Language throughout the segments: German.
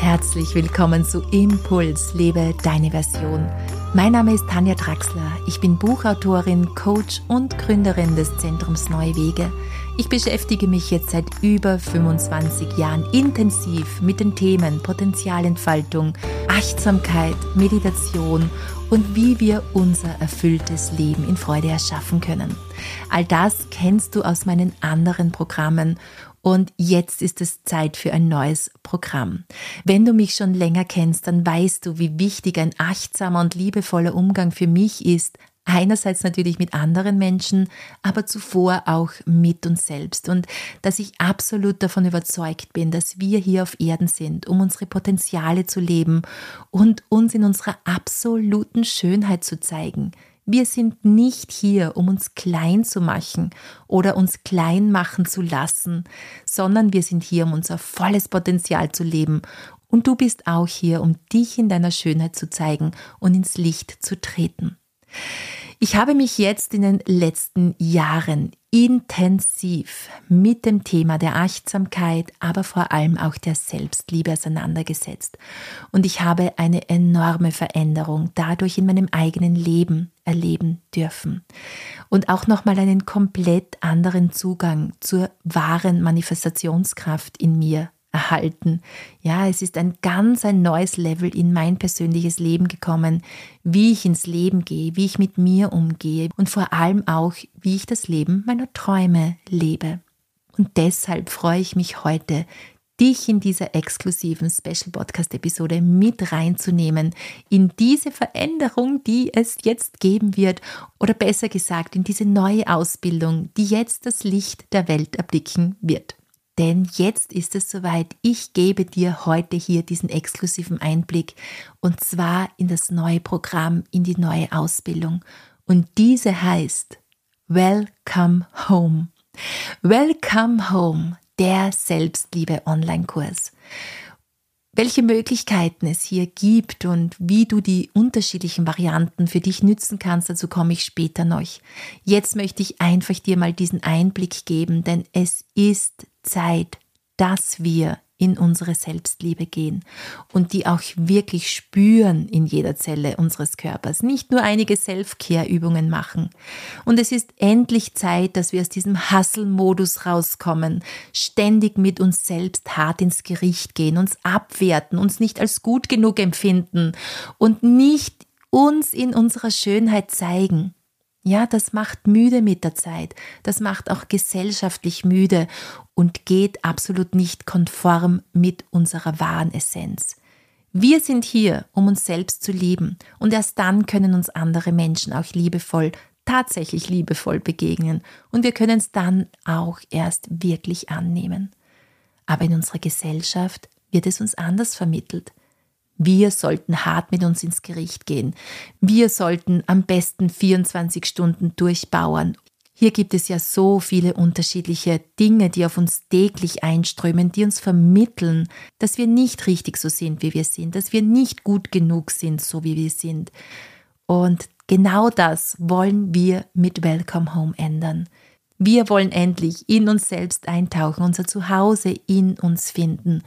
Herzlich willkommen zu Impuls, lebe deine Version. Mein Name ist Tanja Draxler. Ich bin Buchautorin, Coach und Gründerin des Zentrums Neue Wege. Ich beschäftige mich jetzt seit über 25 Jahren intensiv mit den Themen Potenzialentfaltung, Achtsamkeit, Meditation und wie wir unser erfülltes Leben in Freude erschaffen können. All das kennst du aus meinen anderen Programmen und jetzt ist es Zeit für ein neues Programm. Wenn du mich schon länger kennst, dann weißt du, wie wichtig ein achtsamer und liebevoller Umgang für mich ist, einerseits natürlich mit anderen Menschen, aber zuvor auch mit uns selbst und dass ich absolut davon überzeugt bin, dass wir hier auf Erden sind, um unsere Potenziale zu leben und uns in unserer absoluten Schönheit zu zeigen. Wir sind nicht hier, um uns klein zu machen oder uns klein machen zu lassen, sondern wir sind hier, um unser volles Potenzial zu leben. Und du bist auch hier, um dich in deiner Schönheit zu zeigen und ins Licht zu treten. Ich habe mich jetzt in den letzten Jahren intensiv mit dem Thema der Achtsamkeit, aber vor allem auch der Selbstliebe auseinandergesetzt. Und ich habe eine enorme Veränderung dadurch in meinem eigenen Leben erleben dürfen. Und auch nochmal einen komplett anderen Zugang zur wahren Manifestationskraft in mir erhalten. Ja, es ist ein ganz ein neues Level in mein persönliches Leben gekommen, wie ich ins Leben gehe, wie ich mit mir umgehe und vor allem auch, wie ich das Leben meiner Träume lebe. Und deshalb freue ich mich heute, dich in dieser exklusiven Special Podcast Episode mit reinzunehmen in diese Veränderung, die es jetzt geben wird oder besser gesagt in diese neue Ausbildung, die jetzt das Licht der Welt erblicken wird. Denn jetzt ist es soweit. Ich gebe dir heute hier diesen exklusiven Einblick und zwar in das neue Programm, in die neue Ausbildung. Und diese heißt Welcome Home. Welcome Home, der Selbstliebe Online-Kurs welche Möglichkeiten es hier gibt und wie du die unterschiedlichen Varianten für dich nützen kannst, dazu komme ich später noch. Jetzt möchte ich einfach dir mal diesen Einblick geben, denn es ist Zeit, dass wir in unsere Selbstliebe gehen und die auch wirklich spüren in jeder Zelle unseres Körpers, nicht nur einige Self-Care-Übungen machen. Und es ist endlich Zeit, dass wir aus diesem Hustle-Modus rauskommen, ständig mit uns selbst hart ins Gericht gehen, uns abwerten, uns nicht als gut genug empfinden und nicht uns in unserer Schönheit zeigen. Ja, das macht müde mit der Zeit. Das macht auch gesellschaftlich müde und geht absolut nicht konform mit unserer wahren Essenz. Wir sind hier, um uns selbst zu lieben und erst dann können uns andere Menschen auch liebevoll, tatsächlich liebevoll begegnen und wir können es dann auch erst wirklich annehmen. Aber in unserer Gesellschaft wird es uns anders vermittelt. Wir sollten hart mit uns ins Gericht gehen. Wir sollten am besten 24 Stunden durchbauern. Hier gibt es ja so viele unterschiedliche Dinge, die auf uns täglich einströmen, die uns vermitteln, dass wir nicht richtig so sind, wie wir sind, dass wir nicht gut genug sind, so wie wir sind. Und genau das wollen wir mit Welcome Home ändern. Wir wollen endlich in uns selbst eintauchen, unser Zuhause in uns finden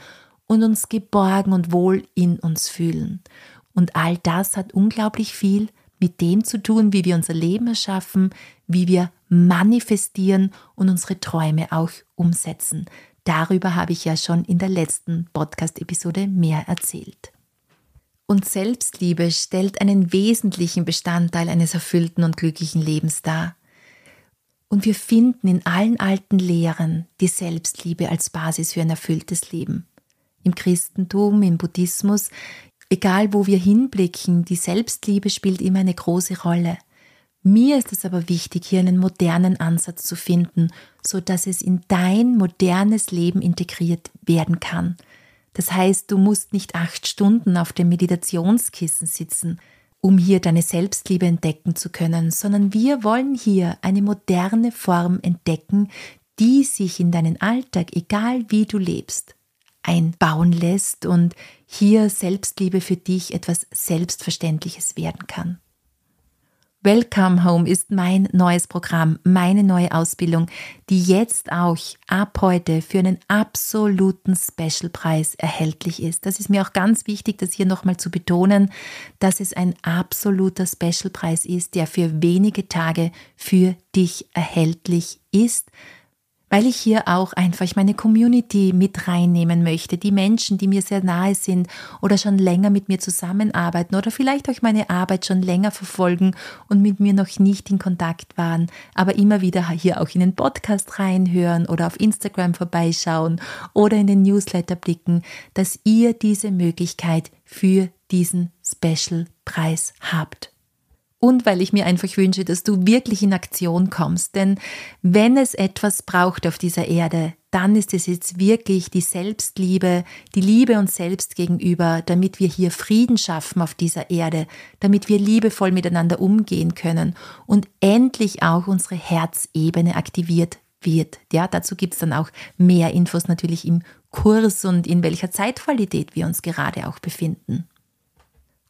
und uns geborgen und wohl in uns fühlen. Und all das hat unglaublich viel mit dem zu tun, wie wir unser Leben erschaffen, wie wir manifestieren und unsere Träume auch umsetzen. Darüber habe ich ja schon in der letzten Podcast-Episode mehr erzählt. Und Selbstliebe stellt einen wesentlichen Bestandteil eines erfüllten und glücklichen Lebens dar. Und wir finden in allen alten Lehren die Selbstliebe als Basis für ein erfülltes Leben im Christentum, im Buddhismus, egal wo wir hinblicken, die Selbstliebe spielt immer eine große Rolle. Mir ist es aber wichtig, hier einen modernen Ansatz zu finden, so dass es in dein modernes Leben integriert werden kann. Das heißt, du musst nicht acht Stunden auf dem Meditationskissen sitzen, um hier deine Selbstliebe entdecken zu können, sondern wir wollen hier eine moderne Form entdecken, die sich in deinen Alltag, egal wie du lebst, einbauen lässt und hier Selbstliebe für dich etwas Selbstverständliches werden kann. Welcome Home ist mein neues Programm, meine neue Ausbildung, die jetzt auch ab heute für einen absoluten Specialpreis erhältlich ist. Das ist mir auch ganz wichtig, das hier nochmal zu betonen, dass es ein absoluter Specialpreis ist, der für wenige Tage für dich erhältlich ist weil ich hier auch einfach meine Community mit reinnehmen möchte, die Menschen, die mir sehr nahe sind oder schon länger mit mir zusammenarbeiten oder vielleicht auch meine Arbeit schon länger verfolgen und mit mir noch nicht in Kontakt waren, aber immer wieder hier auch in den Podcast reinhören oder auf Instagram vorbeischauen oder in den Newsletter blicken, dass ihr diese Möglichkeit für diesen Special Preis habt und weil ich mir einfach wünsche, dass du wirklich in Aktion kommst. Denn wenn es etwas braucht auf dieser Erde, dann ist es jetzt wirklich die Selbstliebe, die Liebe uns selbst gegenüber, damit wir hier Frieden schaffen auf dieser Erde, damit wir liebevoll miteinander umgehen können und endlich auch unsere Herzebene aktiviert wird. Ja, dazu gibt es dann auch mehr Infos natürlich im Kurs und in welcher Zeitqualität wir uns gerade auch befinden.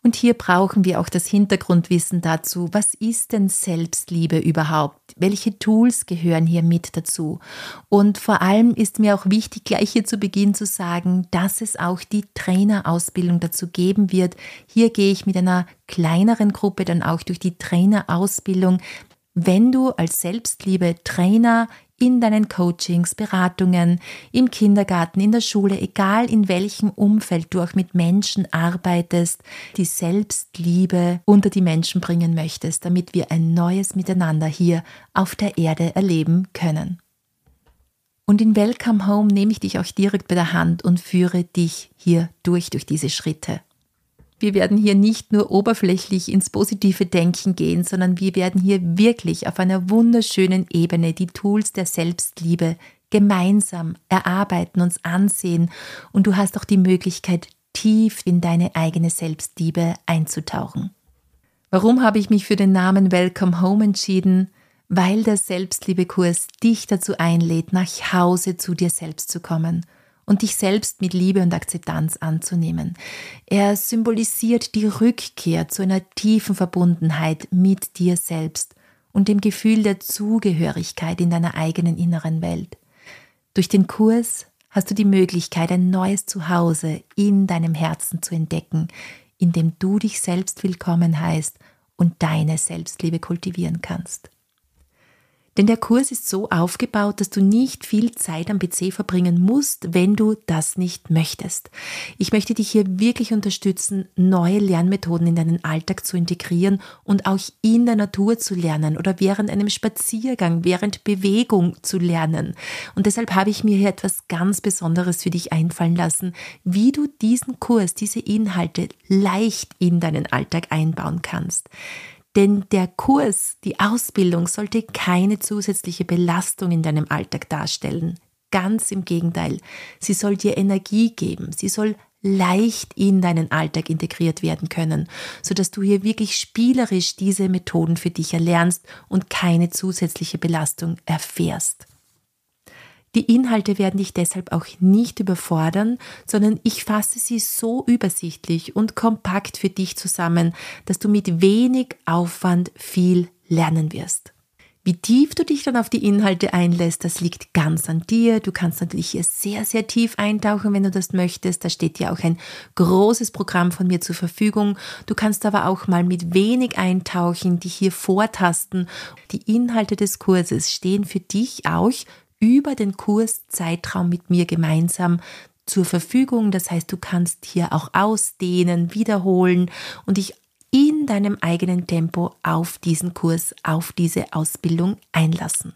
Und hier brauchen wir auch das Hintergrundwissen dazu. Was ist denn Selbstliebe überhaupt? Welche Tools gehören hier mit dazu? Und vor allem ist mir auch wichtig, gleich hier zu Beginn zu sagen, dass es auch die Trainerausbildung dazu geben wird. Hier gehe ich mit einer kleineren Gruppe dann auch durch die Trainerausbildung. Wenn du als Selbstliebe-Trainer in deinen Coachings, Beratungen, im Kindergarten, in der Schule, egal in welchem Umfeld du auch mit Menschen arbeitest, die Selbstliebe unter die Menschen bringen möchtest, damit wir ein neues Miteinander hier auf der Erde erleben können. Und in Welcome Home nehme ich dich auch direkt bei der Hand und führe dich hier durch, durch diese Schritte. Wir werden hier nicht nur oberflächlich ins positive Denken gehen, sondern wir werden hier wirklich auf einer wunderschönen Ebene die Tools der Selbstliebe gemeinsam erarbeiten, uns ansehen und du hast auch die Möglichkeit, tief in deine eigene Selbstliebe einzutauchen. Warum habe ich mich für den Namen Welcome Home entschieden? Weil der Selbstliebekurs dich dazu einlädt, nach Hause zu dir selbst zu kommen – und dich selbst mit Liebe und Akzeptanz anzunehmen. Er symbolisiert die Rückkehr zu einer tiefen Verbundenheit mit dir selbst und dem Gefühl der Zugehörigkeit in deiner eigenen inneren Welt. Durch den Kurs hast du die Möglichkeit, ein neues Zuhause in deinem Herzen zu entdecken, in dem du dich selbst willkommen heißt und deine Selbstliebe kultivieren kannst. Denn der Kurs ist so aufgebaut, dass du nicht viel Zeit am PC verbringen musst, wenn du das nicht möchtest. Ich möchte dich hier wirklich unterstützen, neue Lernmethoden in deinen Alltag zu integrieren und auch in der Natur zu lernen oder während einem Spaziergang, während Bewegung zu lernen. Und deshalb habe ich mir hier etwas ganz Besonderes für dich einfallen lassen, wie du diesen Kurs, diese Inhalte leicht in deinen Alltag einbauen kannst. Denn der Kurs, die Ausbildung sollte keine zusätzliche Belastung in deinem Alltag darstellen. Ganz im Gegenteil, sie soll dir Energie geben, sie soll leicht in deinen Alltag integriert werden können, sodass du hier wirklich spielerisch diese Methoden für dich erlernst und keine zusätzliche Belastung erfährst. Die Inhalte werden dich deshalb auch nicht überfordern, sondern ich fasse sie so übersichtlich und kompakt für dich zusammen, dass du mit wenig Aufwand viel lernen wirst. Wie tief du dich dann auf die Inhalte einlässt, das liegt ganz an dir. Du kannst natürlich hier sehr, sehr tief eintauchen, wenn du das möchtest. Da steht ja auch ein großes Programm von mir zur Verfügung. Du kannst aber auch mal mit wenig eintauchen, dich hier vortasten. Die Inhalte des Kurses stehen für dich auch über den Kurszeitraum mit mir gemeinsam zur Verfügung. Das heißt, du kannst hier auch ausdehnen, wiederholen und dich in deinem eigenen Tempo auf diesen Kurs, auf diese Ausbildung einlassen.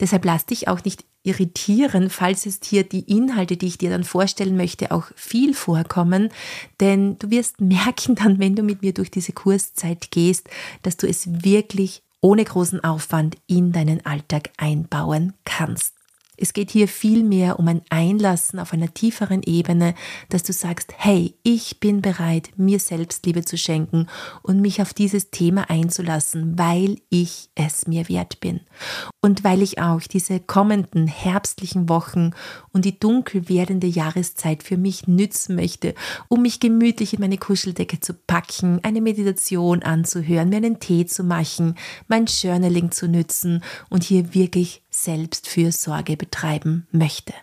Deshalb lass dich auch nicht irritieren, falls es hier die Inhalte, die ich dir dann vorstellen möchte, auch viel vorkommen, denn du wirst merken dann, wenn du mit mir durch diese Kurszeit gehst, dass du es wirklich ohne großen Aufwand in deinen Alltag einbauen kannst. Es geht hier vielmehr um ein Einlassen auf einer tieferen Ebene, dass du sagst, hey, ich bin bereit, mir Selbstliebe zu schenken und mich auf dieses Thema einzulassen, weil ich es mir wert bin. Und weil ich auch diese kommenden herbstlichen Wochen und die dunkel werdende Jahreszeit für mich nützen möchte, um mich gemütlich in meine Kuscheldecke zu packen, eine Meditation anzuhören, mir einen Tee zu machen, mein Journaling zu nützen und hier wirklich Selbstfürsorge betreiben möchte.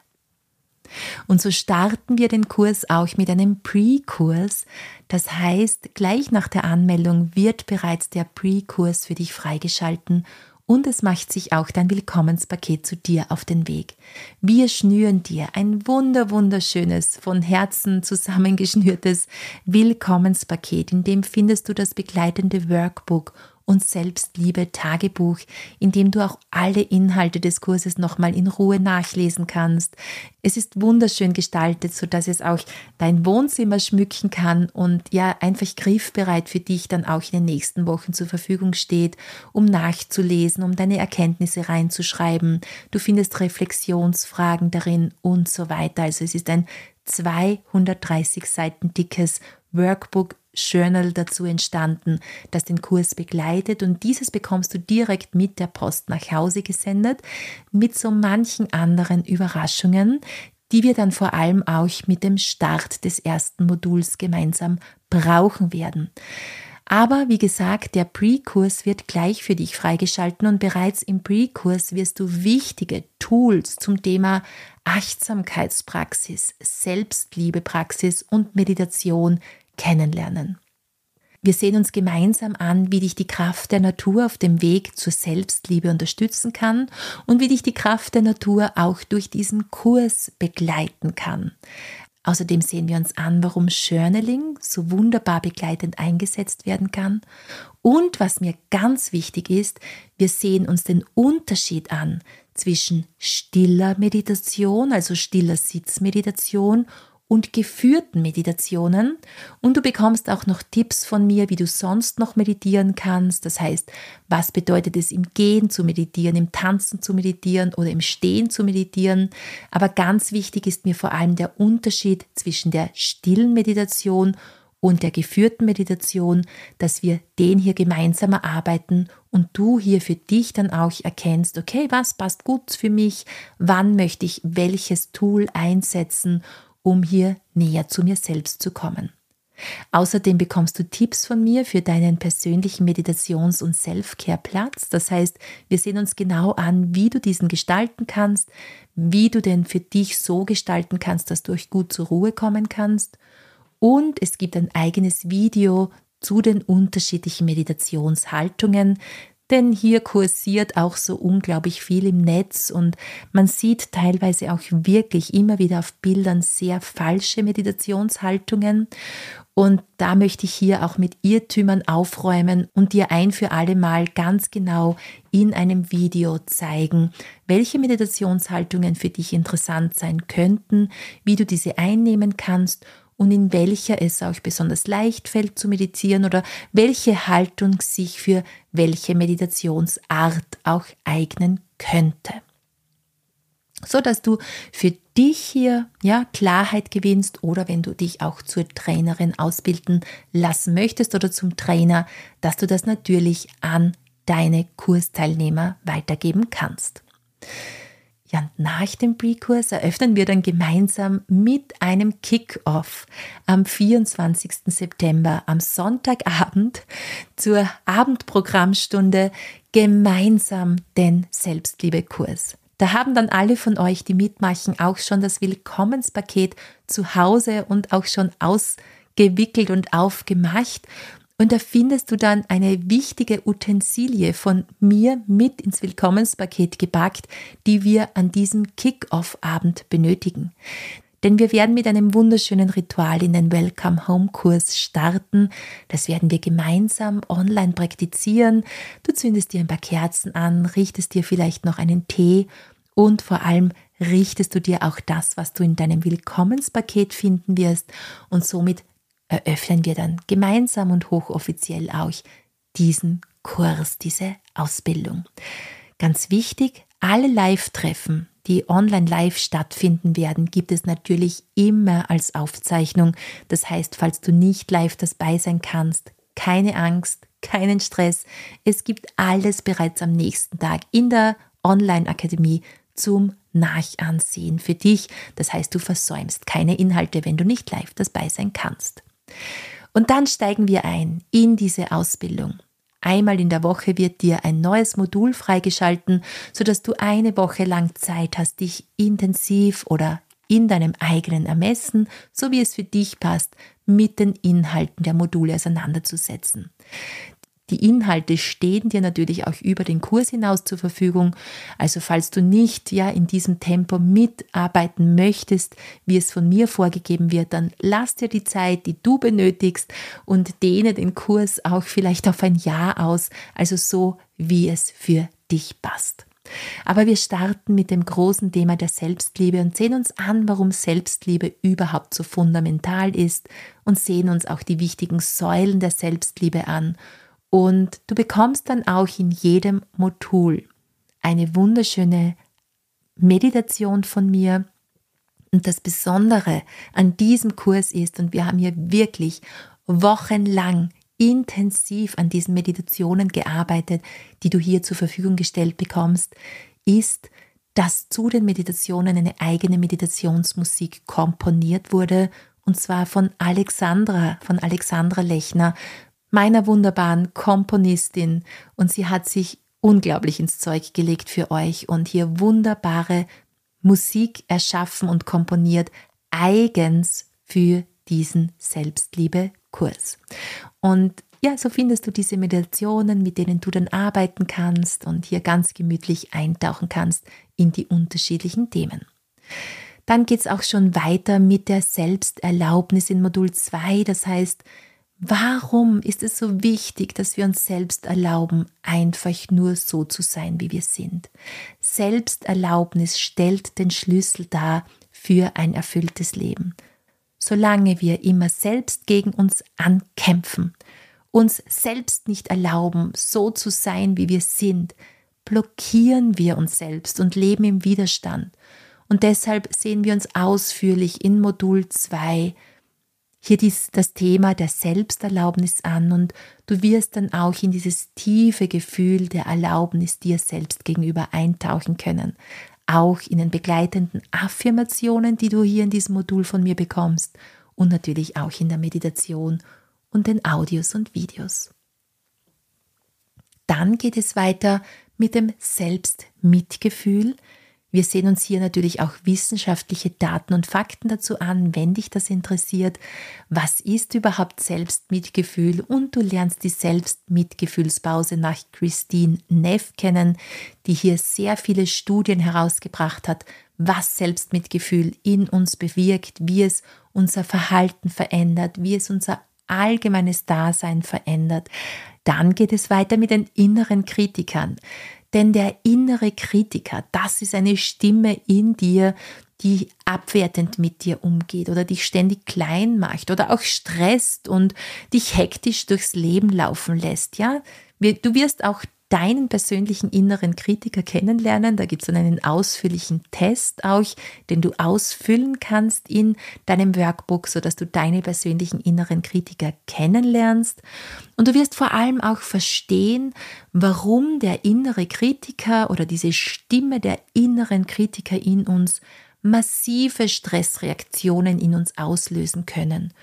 Und so starten wir den Kurs auch mit einem Pre-Kurs. Das heißt, gleich nach der Anmeldung wird bereits der Pre-Kurs für dich freigeschalten und es macht sich auch dein Willkommenspaket zu dir auf den Weg. Wir schnüren dir ein wunder wunderschönes, von Herzen zusammengeschnürtes Willkommenspaket, in dem findest du das begleitende Workbook und Selbstliebe Tagebuch, in dem du auch alle Inhalte des Kurses nochmal in Ruhe nachlesen kannst. Es ist wunderschön gestaltet, so dass es auch dein Wohnzimmer schmücken kann und ja einfach griffbereit für dich dann auch in den nächsten Wochen zur Verfügung steht, um nachzulesen, um deine Erkenntnisse reinzuschreiben. Du findest Reflexionsfragen darin und so weiter. Also es ist ein 230 Seiten dickes Workbook Journal dazu entstanden, das den Kurs begleitet und dieses bekommst du direkt mit der Post nach Hause gesendet, mit so manchen anderen Überraschungen, die wir dann vor allem auch mit dem Start des ersten Moduls gemeinsam brauchen werden. Aber wie gesagt, der Pre-Kurs wird gleich für dich freigeschalten und bereits im Pre-Kurs wirst du wichtige Tools zum Thema Achtsamkeitspraxis, Selbstliebepraxis und Meditation kennenlernen. Wir sehen uns gemeinsam an, wie dich die Kraft der Natur auf dem Weg zur Selbstliebe unterstützen kann und wie dich die Kraft der Natur auch durch diesen Kurs begleiten kann. Außerdem sehen wir uns an, warum Journaling so wunderbar begleitend eingesetzt werden kann. Und was mir ganz wichtig ist, wir sehen uns den Unterschied an zwischen stiller Meditation, also stiller Sitzmeditation und geführten Meditationen und du bekommst auch noch Tipps von mir, wie du sonst noch meditieren kannst. Das heißt, was bedeutet es im Gehen zu meditieren, im Tanzen zu meditieren oder im Stehen zu meditieren. Aber ganz wichtig ist mir vor allem der Unterschied zwischen der stillen Meditation und der geführten Meditation, dass wir den hier gemeinsam erarbeiten und du hier für dich dann auch erkennst, okay, was passt gut für mich, wann möchte ich welches Tool einsetzen um hier näher zu mir selbst zu kommen. Außerdem bekommst du Tipps von mir für deinen persönlichen Meditations- und Self-Care-Platz. Das heißt, wir sehen uns genau an, wie du diesen gestalten kannst, wie du den für dich so gestalten kannst, dass du euch gut zur Ruhe kommen kannst. Und es gibt ein eigenes Video zu den unterschiedlichen Meditationshaltungen, denn hier kursiert auch so unglaublich viel im Netz und man sieht teilweise auch wirklich immer wieder auf Bildern sehr falsche Meditationshaltungen. Und da möchte ich hier auch mit Irrtümern aufräumen und dir ein für alle Mal ganz genau in einem Video zeigen, welche Meditationshaltungen für dich interessant sein könnten, wie du diese einnehmen kannst und in welcher es auch besonders leicht fällt zu meditieren oder welche Haltung sich für welche Meditationsart auch eignen könnte. So dass du für dich hier ja Klarheit gewinnst oder wenn du dich auch zur Trainerin ausbilden lassen möchtest oder zum Trainer, dass du das natürlich an deine Kursteilnehmer weitergeben kannst. Ja, nach dem Pre-Kurs eröffnen wir dann gemeinsam mit einem Kick-Off am 24. September am Sonntagabend zur Abendprogrammstunde gemeinsam den Selbstliebe-Kurs. Da haben dann alle von euch, die mitmachen, auch schon das Willkommenspaket zu Hause und auch schon ausgewickelt und aufgemacht. Und da findest du dann eine wichtige Utensilie von mir mit ins Willkommenspaket gepackt, die wir an diesem Kick-Off-Abend benötigen. Denn wir werden mit einem wunderschönen Ritual in den Welcome Home Kurs starten. Das werden wir gemeinsam online praktizieren. Du zündest dir ein paar Kerzen an, richtest dir vielleicht noch einen Tee und vor allem richtest du dir auch das, was du in deinem Willkommenspaket finden wirst und somit eröffnen wir dann gemeinsam und hochoffiziell auch diesen Kurs, diese Ausbildung. Ganz wichtig, Alle Live-Treffen, die online live stattfinden werden, gibt es natürlich immer als Aufzeichnung. Das heißt, falls du nicht live dabei sein kannst, keine Angst, keinen Stress. Es gibt alles bereits am nächsten Tag in der Online-Akademie zum Nachansehen für dich. Das heißt, du versäumst keine Inhalte, wenn du nicht live dabei sein kannst. Und dann steigen wir ein in diese Ausbildung. Einmal in der Woche wird dir ein neues Modul freigeschalten, sodass du eine Woche lang Zeit hast, dich intensiv oder in deinem eigenen Ermessen, so wie es für dich passt, mit den Inhalten der Module auseinanderzusetzen. Die Inhalte stehen dir natürlich auch über den Kurs hinaus zur Verfügung. Also falls du nicht ja in diesem Tempo mitarbeiten möchtest, wie es von mir vorgegeben wird, dann lass dir die Zeit, die du benötigst und dehne den Kurs auch vielleicht auf ein Jahr aus, also so wie es für dich passt. Aber wir starten mit dem großen Thema der Selbstliebe und sehen uns an, warum Selbstliebe überhaupt so fundamental ist und sehen uns auch die wichtigen Säulen der Selbstliebe an und du bekommst dann auch in jedem Modul eine wunderschöne Meditation von mir. Und das Besondere an diesem Kurs ist, und wir haben hier wirklich wochenlang intensiv an diesen Meditationen gearbeitet, die du hier zur Verfügung gestellt bekommst, ist, dass zu den Meditationen eine eigene Meditationsmusik komponiert wurde, und zwar von Alexandra, von Alexandra Lechner, meiner wunderbaren Komponistin und sie hat sich unglaublich ins Zeug gelegt für euch und hier wunderbare Musik erschaffen und komponiert, eigens für diesen Selbstliebe-Kurs. Und ja, so findest du diese Meditationen, mit denen du dann arbeiten kannst und hier ganz gemütlich eintauchen kannst in die unterschiedlichen Themen. Dann geht es auch schon weiter mit der Selbsterlaubnis in Modul 2, das heißt, Warum ist es so wichtig, dass wir uns selbst erlauben, einfach nur so zu sein, wie wir sind? Selbsterlaubnis stellt den Schlüssel dar für ein erfülltes Leben. Solange wir immer selbst gegen uns ankämpfen, uns selbst nicht erlauben, so zu sein, wie wir sind, blockieren wir uns selbst und leben im Widerstand. Und deshalb sehen wir uns ausführlich in Modul 2 hier dies, das Thema der Selbsterlaubnis an und du wirst dann auch in dieses tiefe Gefühl der Erlaubnis dir selbst gegenüber eintauchen können. Auch in den begleitenden Affirmationen, die du hier in diesem Modul von mir bekommst und natürlich auch in der Meditation und den Audios und Videos. Dann geht es weiter mit dem Selbstmitgefühl, wir sehen uns hier natürlich auch wissenschaftliche Daten und Fakten dazu an, wenn dich das interessiert. Was ist überhaupt Selbstmitgefühl? Und du lernst die Selbstmitgefühlspause nach Christine Neff kennen, die hier sehr viele Studien herausgebracht hat, was Selbstmitgefühl in uns bewirkt, wie es unser Verhalten verändert, wie es unser allgemeines Dasein verändert. Dann geht es weiter mit den inneren Kritikern. Denn der innere Kritiker, das ist eine Stimme in dir, die abwertend mit dir umgeht oder dich ständig klein macht oder auch stresst und dich hektisch durchs Leben laufen lässt. Ja, du wirst auch deinen persönlichen inneren Kritiker kennenlernen. Da gibt es dann einen ausführlichen Test auch, den du ausfüllen kannst in deinem Workbook, sodass du deine persönlichen inneren Kritiker kennenlernst. Und du wirst vor allem auch verstehen, warum der innere Kritiker oder diese Stimme der inneren Kritiker in uns massive Stressreaktionen in uns auslösen können.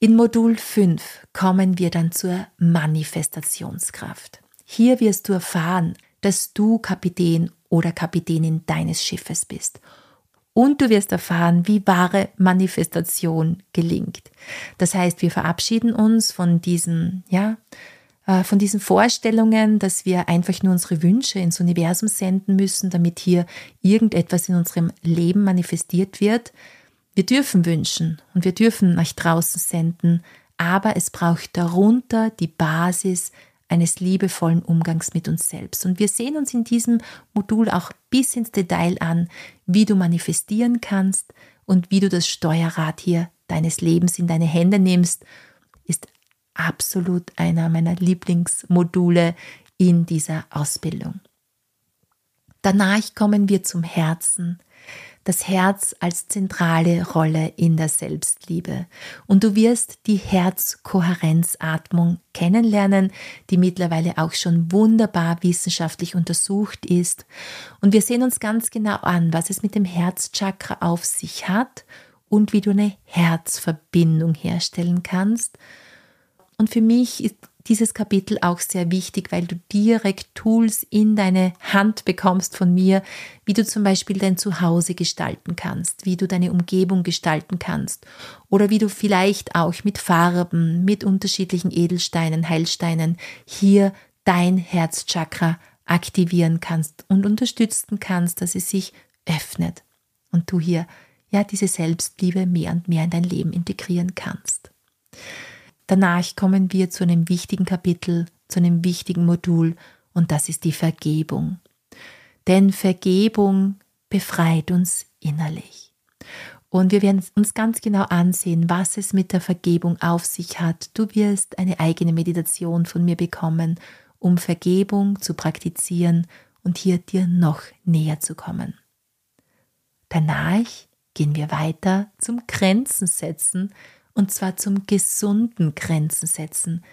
In Modul 5 kommen wir dann zur Manifestationskraft. Hier wirst du erfahren, dass du Kapitän oder Kapitänin deines Schiffes bist. Und du wirst erfahren, wie wahre Manifestation gelingt. Das heißt, wir verabschieden uns von diesen, ja, äh, von diesen Vorstellungen, dass wir einfach nur unsere Wünsche ins Universum senden müssen, damit hier irgendetwas in unserem Leben manifestiert wird. Wir dürfen wünschen und wir dürfen nach draußen senden, aber es braucht darunter die Basis eines liebevollen Umgangs mit uns selbst. Und wir sehen uns in diesem Modul auch bis ins Detail an, wie du manifestieren kannst und wie du das Steuerrad hier deines Lebens in deine Hände nimmst, ist absolut einer meiner Lieblingsmodule in dieser Ausbildung. Danach kommen wir zum Herzen. Das Herz als zentrale Rolle in der Selbstliebe. Und du wirst die Herzkohärenzatmung kennenlernen, die mittlerweile auch schon wunderbar wissenschaftlich untersucht ist. Und wir sehen uns ganz genau an, was es mit dem Herzchakra auf sich hat und wie du eine Herzverbindung herstellen kannst. Und für mich ist dieses Kapitel auch sehr wichtig, weil du direkt Tools in deine Hand bekommst von mir, wie du zum Beispiel dein Zuhause gestalten kannst, wie du deine Umgebung gestalten kannst oder wie du vielleicht auch mit Farben, mit unterschiedlichen Edelsteinen, Heilsteinen hier dein Herzchakra aktivieren kannst und unterstützen kannst, dass es sich öffnet und du hier ja diese Selbstliebe mehr und mehr in dein Leben integrieren kannst. Danach kommen wir zu einem wichtigen Kapitel, zu einem wichtigen Modul und das ist die Vergebung. Denn Vergebung befreit uns innerlich. Und wir werden uns ganz genau ansehen, was es mit der Vergebung auf sich hat. Du wirst eine eigene Meditation von mir bekommen, um Vergebung zu praktizieren und hier dir noch näher zu kommen. Danach gehen wir weiter zum Grenzen setzen und zwar zum gesunden Grenzen setzen.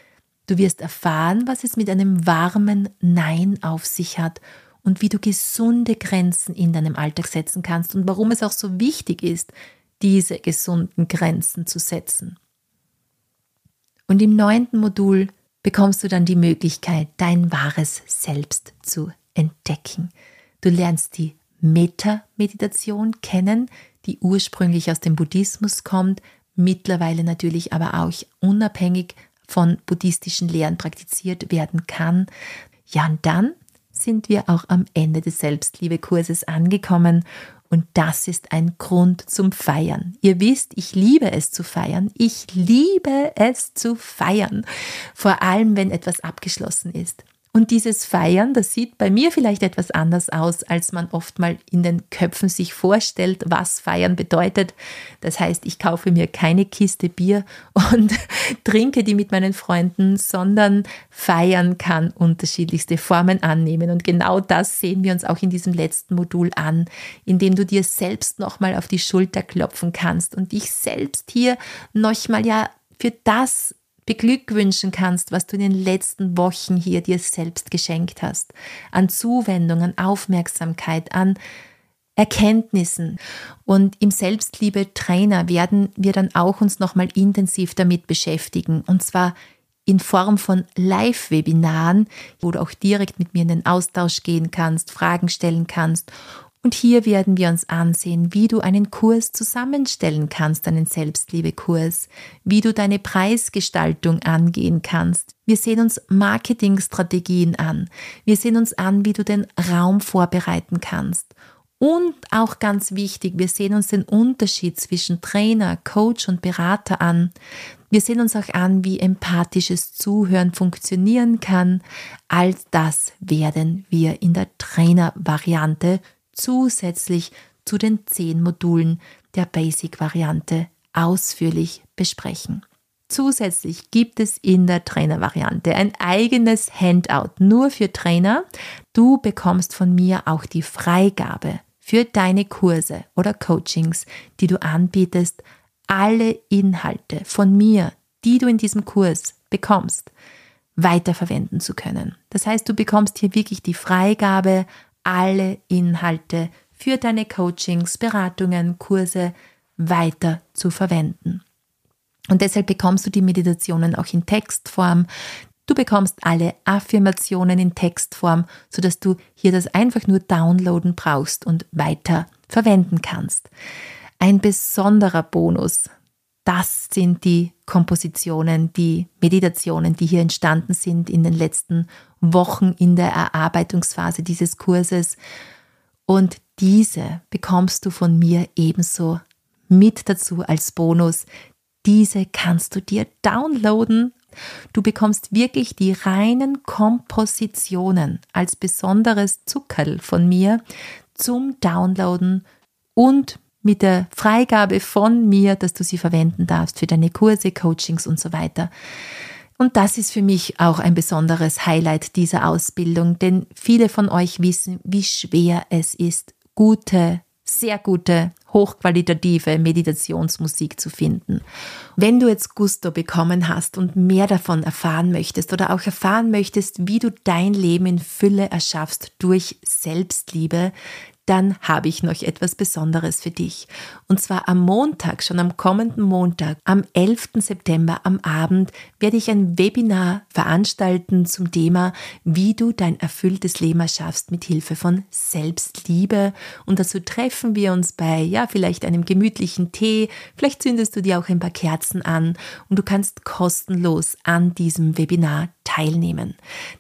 Du wirst erfahren, was es mit einem warmen Nein auf sich hat und wie du gesunde Grenzen in deinem Alltag setzen kannst und warum es auch so wichtig ist, diese gesunden Grenzen zu setzen. Und im neunten Modul bekommst du dann die Möglichkeit, dein wahres Selbst zu entdecken. Du lernst die Meta-Meditation kennen, die ursprünglich aus dem Buddhismus kommt, mittlerweile natürlich aber auch unabhängig von buddhistischen Lehren praktiziert werden kann. Ja, und dann sind wir auch am Ende des Selbstliebekurses angekommen und das ist ein Grund zum Feiern. Ihr wisst, ich liebe es zu feiern. Ich liebe es zu feiern. Vor allem, wenn etwas abgeschlossen ist. Und dieses Feiern, das sieht bei mir vielleicht etwas anders aus, als man oft mal in den Köpfen sich vorstellt, was Feiern bedeutet. Das heißt, ich kaufe mir keine Kiste Bier und trinke die mit meinen Freunden, sondern Feiern kann unterschiedlichste Formen annehmen. Und genau das sehen wir uns auch in diesem letzten Modul an, indem du dir selbst nochmal auf die Schulter klopfen kannst und dich selbst hier nochmal ja für das beglückwünschen kannst, was du in den letzten Wochen hier dir selbst geschenkt hast. An Zuwendung, an Aufmerksamkeit, an Erkenntnissen. Und im Selbstliebe-Trainer werden wir dann auch uns nochmal intensiv damit beschäftigen. Und zwar in Form von Live-Webinaren, wo du auch direkt mit mir in den Austausch gehen kannst, Fragen stellen kannst und hier werden wir uns ansehen, wie du einen Kurs zusammenstellen kannst, einen Selbstliebe-Kurs, wie du deine Preisgestaltung angehen kannst. Wir sehen uns Marketingstrategien an. Wir sehen uns an, wie du den Raum vorbereiten kannst. Und auch ganz wichtig, wir sehen uns den Unterschied zwischen Trainer, Coach und Berater an. Wir sehen uns auch an, wie empathisches Zuhören funktionieren kann. All das werden wir in der Trainer-Variante zusätzlich zu den zehn Modulen der Basic-Variante ausführlich besprechen. Zusätzlich gibt es in der Trainer-Variante ein eigenes Handout nur für Trainer. Du bekommst von mir auch die Freigabe für deine Kurse oder Coachings, die du anbietest, alle Inhalte von mir, die du in diesem Kurs bekommst, weiterverwenden zu können. Das heißt, du bekommst hier wirklich die Freigabe, alle Inhalte für deine Coachings, Beratungen, Kurse weiter zu verwenden. Und deshalb bekommst du die Meditationen auch in Textform. Du bekommst alle Affirmationen in Textform, sodass du hier das einfach nur downloaden brauchst und weiter verwenden kannst. Ein besonderer Bonus, das sind die Kompositionen, die Meditationen, die hier entstanden sind in den letzten Wochen in der Erarbeitungsphase dieses Kurses. Und diese bekommst du von mir ebenso mit dazu als Bonus. Diese kannst du dir downloaden. Du bekommst wirklich die reinen Kompositionen als besonderes Zuckerl von mir zum Downloaden und mit der Freigabe von mir, dass du sie verwenden darfst für deine Kurse, Coachings und so weiter. Und das ist für mich auch ein besonderes Highlight dieser Ausbildung, denn viele von euch wissen, wie schwer es ist, gute, sehr gute, hochqualitative Meditationsmusik zu finden. Wenn du jetzt Gusto bekommen hast und mehr davon erfahren möchtest oder auch erfahren möchtest, wie du dein Leben in Fülle erschaffst durch Selbstliebe, dann habe ich noch etwas Besonderes für dich. Und zwar am Montag, schon am kommenden Montag, am 11. September am Abend, werde ich ein Webinar veranstalten zum Thema, wie du dein erfülltes Leben erschaffst mit Hilfe von Selbstliebe. Und dazu treffen wir uns bei, ja, vielleicht einem gemütlichen Tee, vielleicht zündest du dir auch ein paar Kerzen an und du kannst kostenlos an diesem Webinar teilnehmen.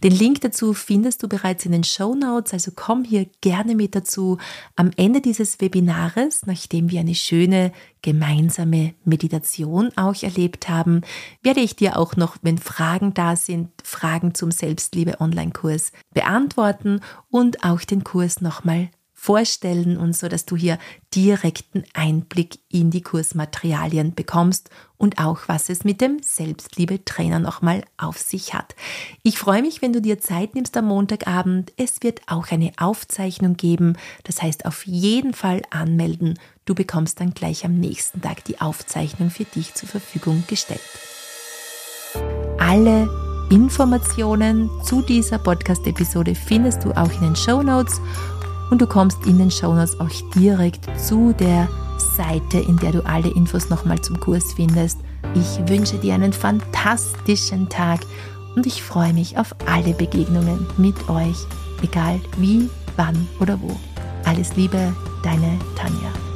Den Link dazu findest du bereits in den Show Notes, also komm hier gerne mit dazu. Am Ende dieses Webinares, nachdem wir eine schöne gemeinsame Meditation auch erlebt haben, werde ich dir auch noch, wenn Fragen da sind, Fragen zum Selbstliebe Online-Kurs beantworten und auch den Kurs nochmal vorstellen und so, dass du hier direkten Einblick in die Kursmaterialien bekommst und auch was es mit dem Selbstliebe-Trainer nochmal auf sich hat. Ich freue mich, wenn du dir Zeit nimmst am Montagabend. Es wird auch eine Aufzeichnung geben. Das heißt, auf jeden Fall anmelden. Du bekommst dann gleich am nächsten Tag die Aufzeichnung für dich zur Verfügung gestellt. Alle Informationen zu dieser Podcast-Episode findest du auch in den Show Notes und du kommst in den Shownotes auch direkt zu der Seite, in der du alle Infos nochmal zum Kurs findest. Ich wünsche dir einen fantastischen Tag und ich freue mich auf alle Begegnungen mit euch, egal wie, wann oder wo. Alles Liebe, deine Tanja.